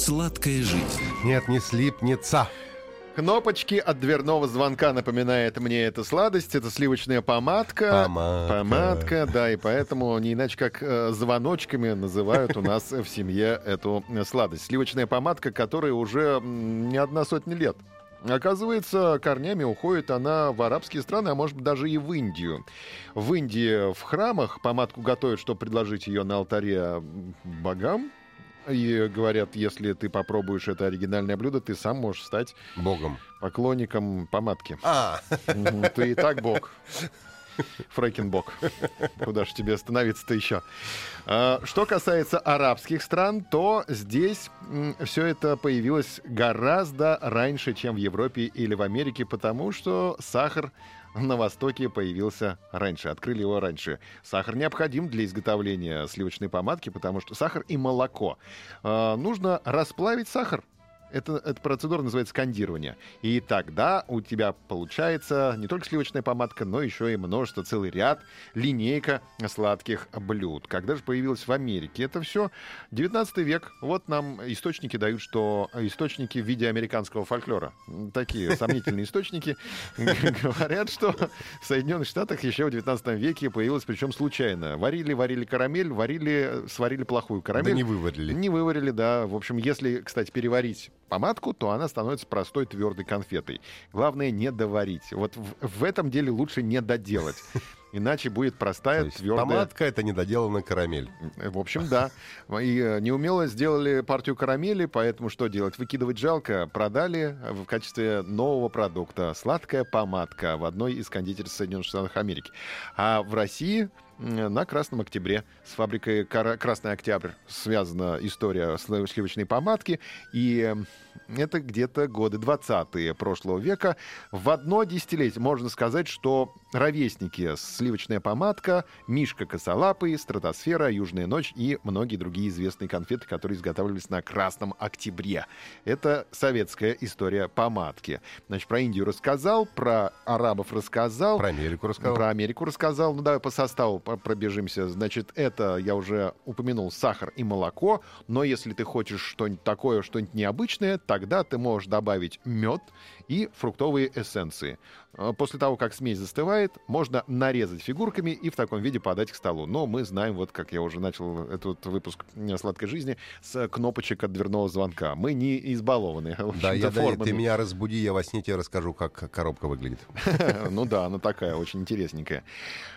Сладкая жизнь. Нет, не слипнется. Кнопочки от дверного звонка напоминает мне эту сладость. Это сливочная помадка. Помадка. Помадка, да, и поэтому не иначе как э, звоночками называют у нас в семье эту э, сладость. Сливочная помадка, которая уже не одна сотня лет. Оказывается, корнями уходит она в арабские страны, а может быть даже и в Индию. В Индии в храмах помадку готовят, чтобы предложить ее на алтаре богам. И говорят, если ты попробуешь это оригинальное блюдо, ты сам можешь стать Богом. поклонником помадки. А, Ты и так бог. Фрекенбок. Куда же тебе остановиться-то еще? А, Что касается арабских стран, то здесь все это появилось гораздо раньше, чем в Европе или в Америке, потому что сахар на Востоке появился раньше, открыли его раньше. Сахар необходим для изготовления сливочной помадки, потому что сахар и молоко. А, Нужно расплавить сахар. Это, эта процедура называется кондирование. И тогда у тебя получается не только сливочная помадка, но еще и множество, целый ряд, линейка сладких блюд. Когда же появилась в Америке? Это все 19 век. Вот нам источники дают, что источники в виде американского фольклора. Такие сомнительные источники говорят, что в Соединенных Штатах еще в 19 веке появилась, причем случайно. Варили, варили карамель, варили, сварили плохую да карамель. не выварили. Не выварили, да. В общем, если, кстати, переварить помадку, то она становится простой твердой конфетой. Главное не доварить. Вот в, в этом деле лучше не доделать. Иначе будет простая, есть твердая. помадка — это недоделанная карамель. В общем, да. И э, неумело сделали партию карамели, поэтому что делать? Выкидывать жалко. Продали в качестве нового продукта сладкая помадка в одной из кондитеров Соединенных Штатов Америки. А в России на Красном Октябре с фабрикой Красный Октябрь связана история слив- сливочной помадки. И э, это где-то годы 20-е прошлого века. В одно десятилетие можно сказать, что ровесники сливочная помадка, Мишка Косолапый, Стратосфера, Южная ночь и многие другие известные конфеты, которые изготавливались на Красном Октябре. Это советская история помадки. Значит, про Индию рассказал, про арабов рассказал. Про Америку рассказал. Про Америку рассказал. Ну, давай по составу пробежимся. Значит, это, я уже упомянул, сахар и молоко. Но если ты хочешь что-нибудь такое, что-нибудь необычное, тогда ты можешь добавить мед и фруктовые эссенции. А После того, как смесь застывает, можно нарезать фигурками и в таком виде подать к столу. Но мы знаем, вот как я уже начал этот выпуск э, «Сладкой жизни» с кнопочек от дверного звонка. Мы не избалованы. Да, я, да, ты меня разбуди, я во сне тебе расскажу, как коробка выглядит. Ну да, она такая, очень интересненькая.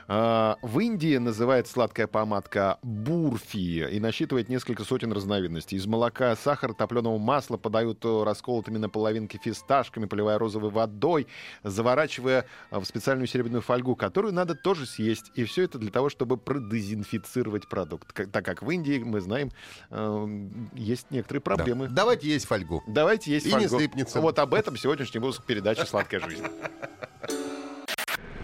А, В Индии называется сладкая помадка бурфи и насчитывает несколько сотен разновидностей. Из молока, сахара, топленого масла подают э, расколотыми на половинки фисташками, поливая розовой водой, заворачивая э, в специальную серебряную фольгу, которую надо тоже съесть. И все это для того, чтобы продезинфицировать продукт. Так как в Индии, мы знаем, э, есть некоторые Да. проблемы. Давайте есть фольгу. Давайте есть И не фольгу. слипнется. Вот об этом сегодняшний выпуск передачи «Сладкая жизнь».